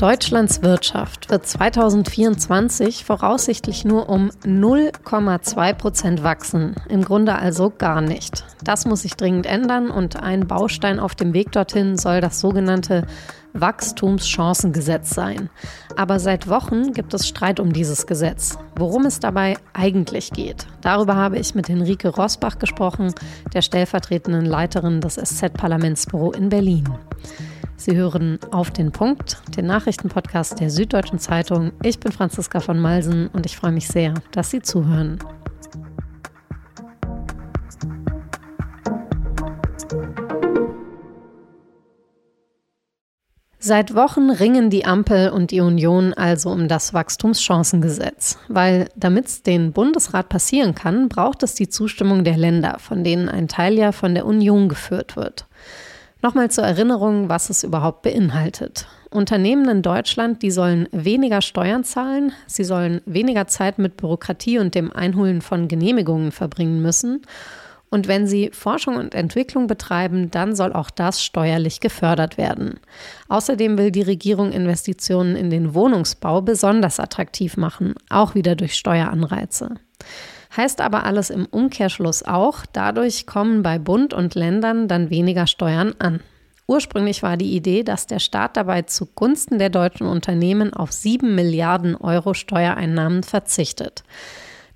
Deutschlands Wirtschaft wird 2024 voraussichtlich nur um 0,2 Prozent wachsen. Im Grunde also gar nicht. Das muss sich dringend ändern und ein Baustein auf dem Weg dorthin soll das sogenannte Wachstumschancengesetz sein. Aber seit Wochen gibt es Streit um dieses Gesetz. Worum es dabei eigentlich geht, darüber habe ich mit Henrike Rosbach gesprochen, der stellvertretenden Leiterin des SZ-Parlamentsbüro in Berlin. Sie hören auf den Punkt, den Nachrichtenpodcast der Süddeutschen Zeitung. Ich bin Franziska von Malsen und ich freue mich sehr, dass Sie zuhören. Seit Wochen ringen die Ampel und die Union also um das Wachstumschancengesetz, weil damit es den Bundesrat passieren kann, braucht es die Zustimmung der Länder, von denen ein Teil ja von der Union geführt wird. Nochmal zur Erinnerung, was es überhaupt beinhaltet. Unternehmen in Deutschland, die sollen weniger Steuern zahlen, sie sollen weniger Zeit mit Bürokratie und dem Einholen von Genehmigungen verbringen müssen. Und wenn sie Forschung und Entwicklung betreiben, dann soll auch das steuerlich gefördert werden. Außerdem will die Regierung Investitionen in den Wohnungsbau besonders attraktiv machen, auch wieder durch Steueranreize. Heißt aber alles im Umkehrschluss auch, dadurch kommen bei Bund und Ländern dann weniger Steuern an. Ursprünglich war die Idee, dass der Staat dabei zugunsten der deutschen Unternehmen auf 7 Milliarden Euro Steuereinnahmen verzichtet.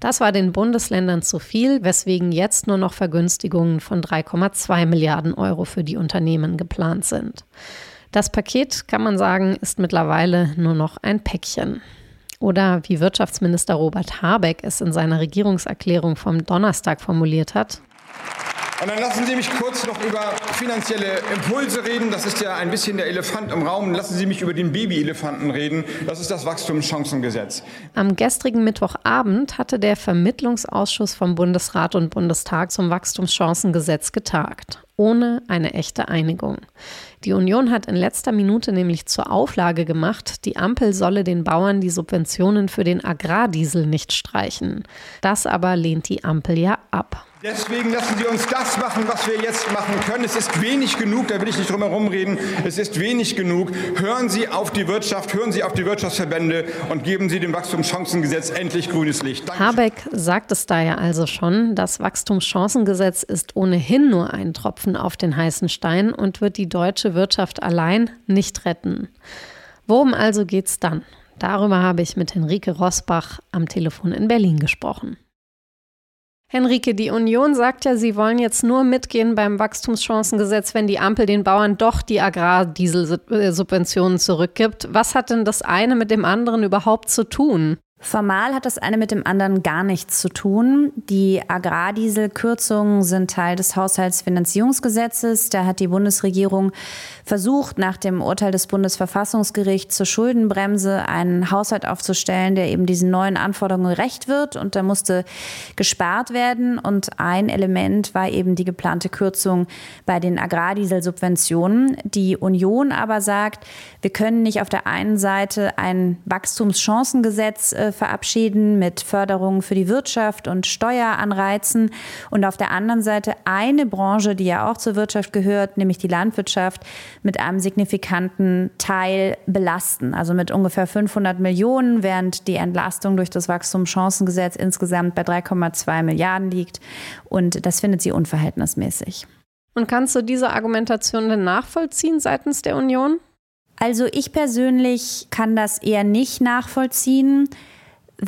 Das war den Bundesländern zu viel, weswegen jetzt nur noch Vergünstigungen von 3,2 Milliarden Euro für die Unternehmen geplant sind. Das Paket, kann man sagen, ist mittlerweile nur noch ein Päckchen. Oder wie Wirtschaftsminister Robert Habeck es in seiner Regierungserklärung vom Donnerstag formuliert hat. Und dann lassen Sie mich kurz noch über finanzielle Impulse reden. Das ist ja ein bisschen der Elefant im Raum. Lassen Sie mich über den Babyelefanten reden. Das ist das Wachstumschancengesetz. Am gestrigen Mittwochabend hatte der Vermittlungsausschuss vom Bundesrat und Bundestag zum Wachstumschancengesetz getagt ohne eine echte Einigung. Die Union hat in letzter Minute nämlich zur Auflage gemacht, die Ampel solle den Bauern die Subventionen für den Agrardiesel nicht streichen. Das aber lehnt die Ampel ja ab. Deswegen lassen Sie uns das machen, was wir jetzt machen können. Es ist wenig genug, da will ich nicht drum herum reden. Es ist wenig genug. Hören Sie auf die Wirtschaft, hören Sie auf die Wirtschaftsverbände und geben Sie dem Wachstumschancengesetz endlich grünes Licht. Danke. Habeck sagt es da ja also schon. Das Wachstumschancengesetz ist ohnehin nur ein Tropfen auf den heißen Stein und wird die deutsche Wirtschaft allein nicht retten. Worum also geht's dann? Darüber habe ich mit Henrike Rosbach am Telefon in Berlin gesprochen. Henrike, die Union sagt ja, sie wollen jetzt nur mitgehen beim Wachstumschancengesetz, wenn die Ampel den Bauern doch die Agrardieselsubventionen zurückgibt. Was hat denn das eine mit dem anderen überhaupt zu tun? Formal hat das eine mit dem anderen gar nichts zu tun. Die Agrardieselkürzungen sind Teil des Haushaltsfinanzierungsgesetzes. Da hat die Bundesregierung versucht, nach dem Urteil des Bundesverfassungsgerichts zur Schuldenbremse einen Haushalt aufzustellen, der eben diesen neuen Anforderungen gerecht wird. Und da musste gespart werden. Und ein Element war eben die geplante Kürzung bei den Agrardieselsubventionen. Die Union aber sagt, wir können nicht auf der einen Seite ein Wachstumschancengesetz äh, verabschieden mit Förderungen für die Wirtschaft und Steueranreizen und auf der anderen Seite eine Branche, die ja auch zur Wirtschaft gehört, nämlich die Landwirtschaft, mit einem signifikanten Teil belasten, also mit ungefähr 500 Millionen, während die Entlastung durch das Wachstumschancengesetz insgesamt bei 3,2 Milliarden liegt. Und das findet sie unverhältnismäßig. Und kannst du diese Argumentation denn nachvollziehen seitens der Union? Also ich persönlich kann das eher nicht nachvollziehen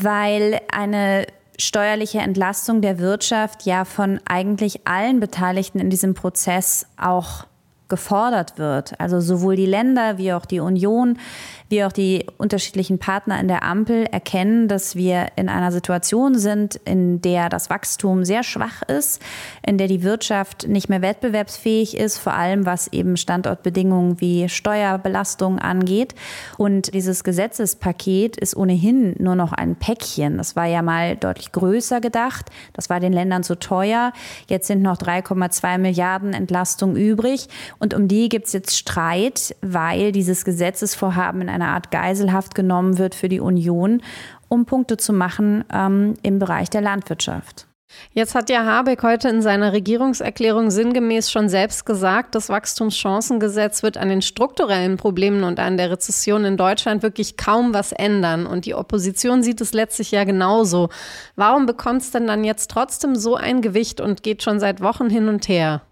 weil eine steuerliche Entlastung der Wirtschaft ja von eigentlich allen Beteiligten in diesem Prozess auch gefordert wird. Also sowohl die Länder wie auch die Union wie auch die unterschiedlichen Partner in der Ampel erkennen, dass wir in einer Situation sind, in der das Wachstum sehr schwach ist, in der die Wirtschaft nicht mehr wettbewerbsfähig ist, vor allem was eben Standortbedingungen wie Steuerbelastung angeht. Und dieses Gesetzespaket ist ohnehin nur noch ein Päckchen. Das war ja mal deutlich größer gedacht. Das war den Ländern zu teuer. Jetzt sind noch 3,2 Milliarden Entlastung übrig. Und um die gibt es jetzt Streit, weil dieses Gesetzesvorhaben in eine Art Geiselhaft genommen wird für die Union, um Punkte zu machen ähm, im Bereich der Landwirtschaft. Jetzt hat ja Habeck heute in seiner Regierungserklärung sinngemäß schon selbst gesagt, das Wachstumschancengesetz wird an den strukturellen Problemen und an der Rezession in Deutschland wirklich kaum was ändern. Und die Opposition sieht es letztlich ja genauso. Warum bekommt es denn dann jetzt trotzdem so ein Gewicht und geht schon seit Wochen hin und her?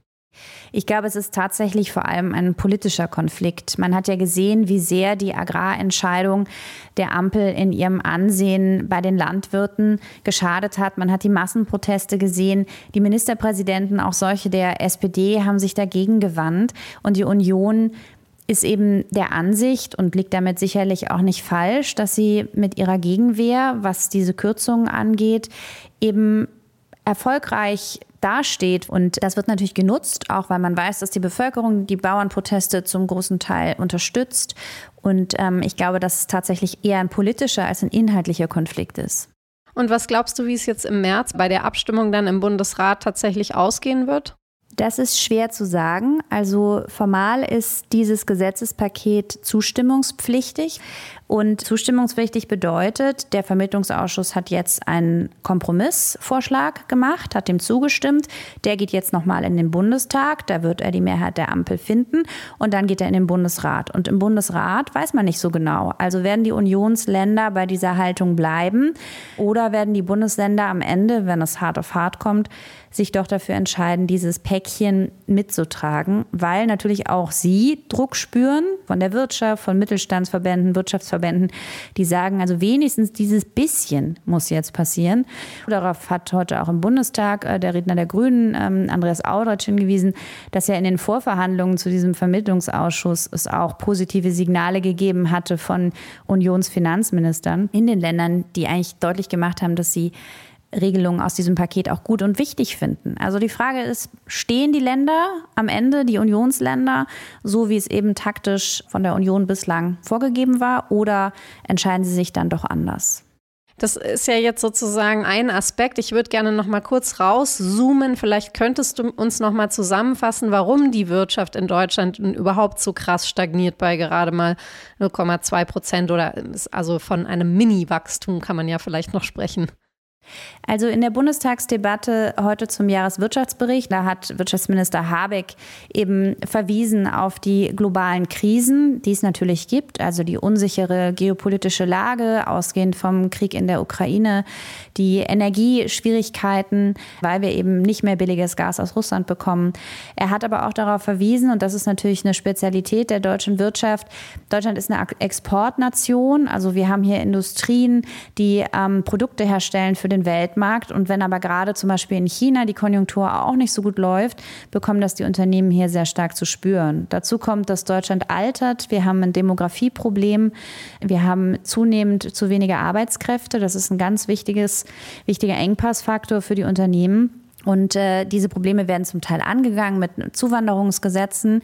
Ich glaube, es ist tatsächlich vor allem ein politischer Konflikt. Man hat ja gesehen, wie sehr die Agrarentscheidung der Ampel in ihrem Ansehen bei den Landwirten geschadet hat. Man hat die Massenproteste gesehen. Die Ministerpräsidenten, auch solche der SPD, haben sich dagegen gewandt. Und die Union ist eben der Ansicht und liegt damit sicherlich auch nicht falsch, dass sie mit ihrer Gegenwehr, was diese Kürzungen angeht, eben erfolgreich dasteht. Und das wird natürlich genutzt, auch weil man weiß, dass die Bevölkerung die Bauernproteste zum großen Teil unterstützt. Und ähm, ich glaube, dass es tatsächlich eher ein politischer als ein inhaltlicher Konflikt ist. Und was glaubst du, wie es jetzt im März bei der Abstimmung dann im Bundesrat tatsächlich ausgehen wird? Das ist schwer zu sagen. Also formal ist dieses Gesetzespaket zustimmungspflichtig. Und zustimmungspflichtig bedeutet, der Vermittlungsausschuss hat jetzt einen Kompromissvorschlag gemacht, hat dem zugestimmt. Der geht jetzt nochmal in den Bundestag. Da wird er die Mehrheit der Ampel finden. Und dann geht er in den Bundesrat. Und im Bundesrat weiß man nicht so genau. Also werden die Unionsländer bei dieser Haltung bleiben oder werden die Bundesländer am Ende, wenn es hart auf hart kommt, sich doch dafür entscheiden, dieses Päckchen mitzutragen, weil natürlich auch sie Druck spüren von der Wirtschaft, von Mittelstandsverbänden, Wirtschaftsverbänden, die sagen, also wenigstens dieses bisschen muss jetzt passieren. Darauf hat heute auch im Bundestag äh, der Redner der Grünen, ähm, Andreas Audretsch, hingewiesen, dass ja in den Vorverhandlungen zu diesem Vermittlungsausschuss es auch positive Signale gegeben hatte von Unionsfinanzministern in den Ländern, die eigentlich deutlich gemacht haben, dass sie Regelungen aus diesem Paket auch gut und wichtig finden. Also die Frage ist, stehen die Länder am Ende, die Unionsländer, so wie es eben taktisch von der Union bislang vorgegeben war, oder entscheiden sie sich dann doch anders? Das ist ja jetzt sozusagen ein Aspekt. Ich würde gerne noch mal kurz rauszoomen. Vielleicht könntest du uns noch mal zusammenfassen, warum die Wirtschaft in Deutschland überhaupt so krass stagniert bei gerade mal 0,2 Prozent oder also von einem Mini-Wachstum kann man ja vielleicht noch sprechen. Also in der Bundestagsdebatte heute zum Jahreswirtschaftsbericht, da hat Wirtschaftsminister Habeck eben verwiesen auf die globalen Krisen, die es natürlich gibt, also die unsichere geopolitische Lage, ausgehend vom Krieg in der Ukraine, die Energieschwierigkeiten, weil wir eben nicht mehr billiges Gas aus Russland bekommen. Er hat aber auch darauf verwiesen, und das ist natürlich eine Spezialität der deutschen Wirtschaft, Deutschland ist eine Exportnation, also wir haben hier Industrien, die ähm, Produkte herstellen für den Weltmarkt. Und wenn aber gerade zum Beispiel in China die Konjunktur auch nicht so gut läuft, bekommen das die Unternehmen hier sehr stark zu spüren. Dazu kommt, dass Deutschland altert. Wir haben ein Demografieproblem. Wir haben zunehmend zu wenige Arbeitskräfte. Das ist ein ganz wichtiges, wichtiger Engpassfaktor für die Unternehmen. Und äh, diese Probleme werden zum Teil angegangen mit Zuwanderungsgesetzen.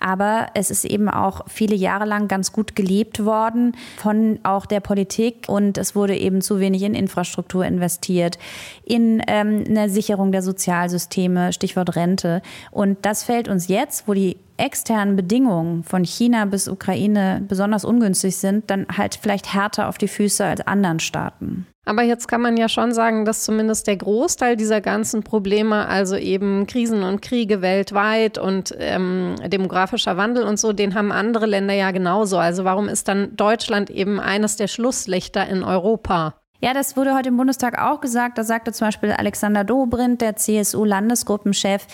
Aber es ist eben auch viele Jahre lang ganz gut gelebt worden von auch der Politik. Und es wurde eben zu wenig in Infrastruktur investiert, in ähm, eine Sicherung der Sozialsysteme, Stichwort Rente. Und das fällt uns jetzt, wo die externen Bedingungen von China bis Ukraine besonders ungünstig sind, dann halt vielleicht härter auf die Füße als anderen Staaten. Aber jetzt kann man ja schon sagen, dass zumindest der Großteil dieser ganzen Probleme, also eben Krisen und Kriege weltweit und ähm, demografischer Wandel und so, den haben andere Länder ja genauso. Also warum ist dann Deutschland eben eines der Schlusslichter in Europa? Ja, das wurde heute im Bundestag auch gesagt. Da sagte zum Beispiel Alexander Dobrindt, der CSU-Landesgruppenchef,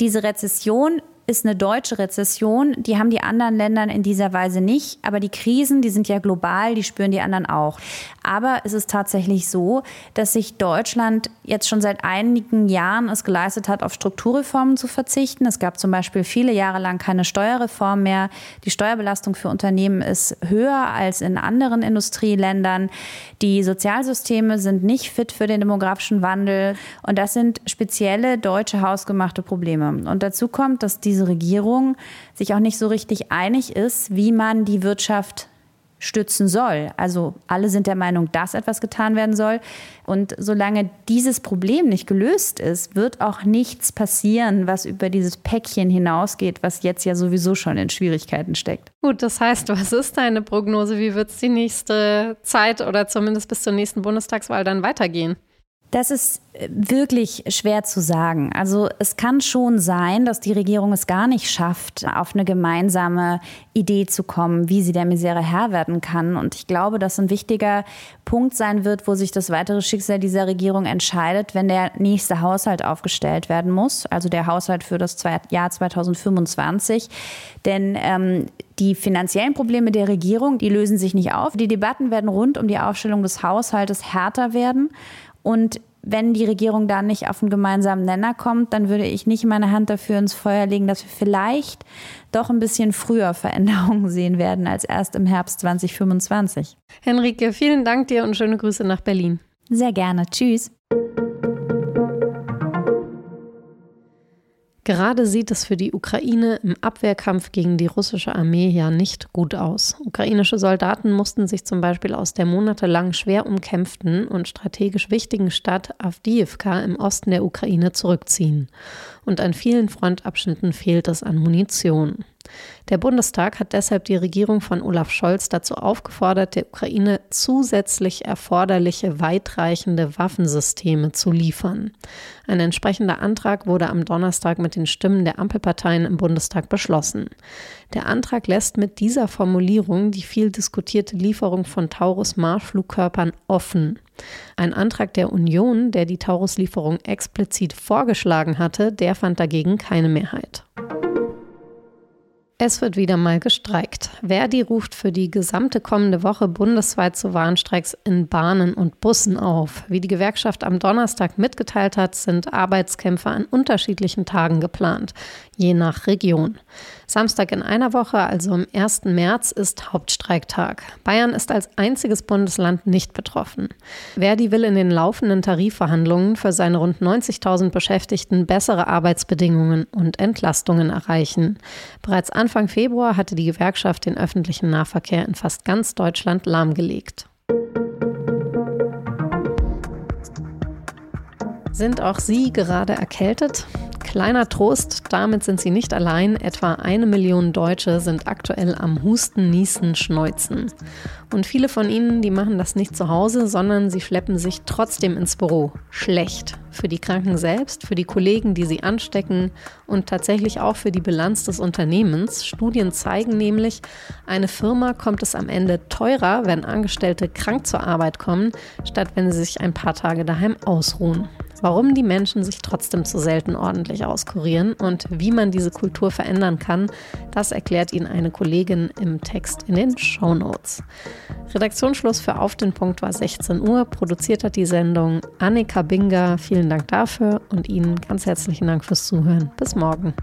diese Rezession ist eine deutsche Rezession. Die haben die anderen Länder in dieser Weise nicht. Aber die Krisen, die sind ja global, die spüren die anderen auch. Aber es ist tatsächlich so, dass sich Deutschland jetzt schon seit einigen Jahren es geleistet hat, auf Strukturreformen zu verzichten. Es gab zum Beispiel viele Jahre lang keine Steuerreform mehr. Die Steuerbelastung für Unternehmen ist höher als in anderen Industrieländern. Die Sozialsysteme sind nicht fit für den demografischen Wandel. Und das sind spezielle deutsche hausgemachte Probleme. Und dazu kommt, dass diese diese Regierung sich auch nicht so richtig einig ist, wie man die Wirtschaft stützen soll. Also alle sind der Meinung, dass etwas getan werden soll. Und solange dieses Problem nicht gelöst ist, wird auch nichts passieren, was über dieses Päckchen hinausgeht, was jetzt ja sowieso schon in Schwierigkeiten steckt. Gut, das heißt, was ist deine Prognose? Wie wird es die nächste Zeit oder zumindest bis zur nächsten Bundestagswahl dann weitergehen? Das ist äh, wirklich schwer zu sagen. Also es kann schon sein, dass die Regierung es gar nicht schafft, auf eine gemeinsame Idee zu kommen, wie sie der Misere Herr werden kann. Und ich glaube, dass ein wichtiger Punkt sein wird, wo sich das weitere Schicksal dieser Regierung entscheidet, wenn der nächste Haushalt aufgestellt werden muss, also der Haushalt für das Jahr 2025. Denn ähm, die finanziellen Probleme der Regierung, die lösen sich nicht auf. Die Debatten werden rund um die Aufstellung des Haushaltes härter werden. Und wenn die Regierung da nicht auf einen gemeinsamen Nenner kommt, dann würde ich nicht meine Hand dafür ins Feuer legen, dass wir vielleicht doch ein bisschen früher Veränderungen sehen werden als erst im Herbst 2025. Henrike, vielen Dank dir und schöne Grüße nach Berlin. Sehr gerne. Tschüss. Gerade sieht es für die Ukraine im Abwehrkampf gegen die russische Armee ja nicht gut aus. Ukrainische Soldaten mussten sich zum Beispiel aus der monatelang schwer umkämpften und strategisch wichtigen Stadt Avdiivka im Osten der Ukraine zurückziehen. Und an vielen Frontabschnitten fehlt es an Munition. Der Bundestag hat deshalb die Regierung von Olaf Scholz dazu aufgefordert, der Ukraine zusätzlich erforderliche weitreichende Waffensysteme zu liefern. Ein entsprechender Antrag wurde am Donnerstag mit den Stimmen der Ampelparteien im Bundestag beschlossen. Der Antrag lässt mit dieser Formulierung die viel diskutierte Lieferung von Taurus-Marschflugkörpern offen. Ein Antrag der Union, der die Taurus-Lieferung explizit vorgeschlagen hatte, der fand dagegen keine Mehrheit. Es wird wieder mal gestreikt. Verdi ruft für die gesamte kommende Woche bundesweit zu Warnstreiks in Bahnen und Bussen auf. Wie die Gewerkschaft am Donnerstag mitgeteilt hat, sind Arbeitskämpfe an unterschiedlichen Tagen geplant, je nach Region. Samstag in einer Woche, also am 1. März, ist Hauptstreiktag. Bayern ist als einziges Bundesland nicht betroffen. Verdi will in den laufenden Tarifverhandlungen für seine rund 90.000 Beschäftigten bessere Arbeitsbedingungen und Entlastungen erreichen. Bereits Anfang Februar hatte die Gewerkschaft den öffentlichen Nahverkehr in fast ganz Deutschland lahmgelegt. Sind auch Sie gerade erkältet? Kleiner Trost, damit sind sie nicht allein. Etwa eine Million Deutsche sind aktuell am Husten, Niesen, Schneuzen. Und viele von ihnen, die machen das nicht zu Hause, sondern sie schleppen sich trotzdem ins Büro. Schlecht. Für die Kranken selbst, für die Kollegen, die sie anstecken und tatsächlich auch für die Bilanz des Unternehmens. Studien zeigen nämlich, eine Firma kommt es am Ende teurer, wenn Angestellte krank zur Arbeit kommen, statt wenn sie sich ein paar Tage daheim ausruhen warum die Menschen sich trotzdem zu selten ordentlich auskurieren und wie man diese Kultur verändern kann, das erklärt Ihnen eine Kollegin im Text in den Show Notes. Redaktionsschluss für Auf den Punkt war 16 Uhr. Produziert hat die Sendung Annika Binger. Vielen Dank dafür und Ihnen ganz herzlichen Dank fürs Zuhören. Bis morgen.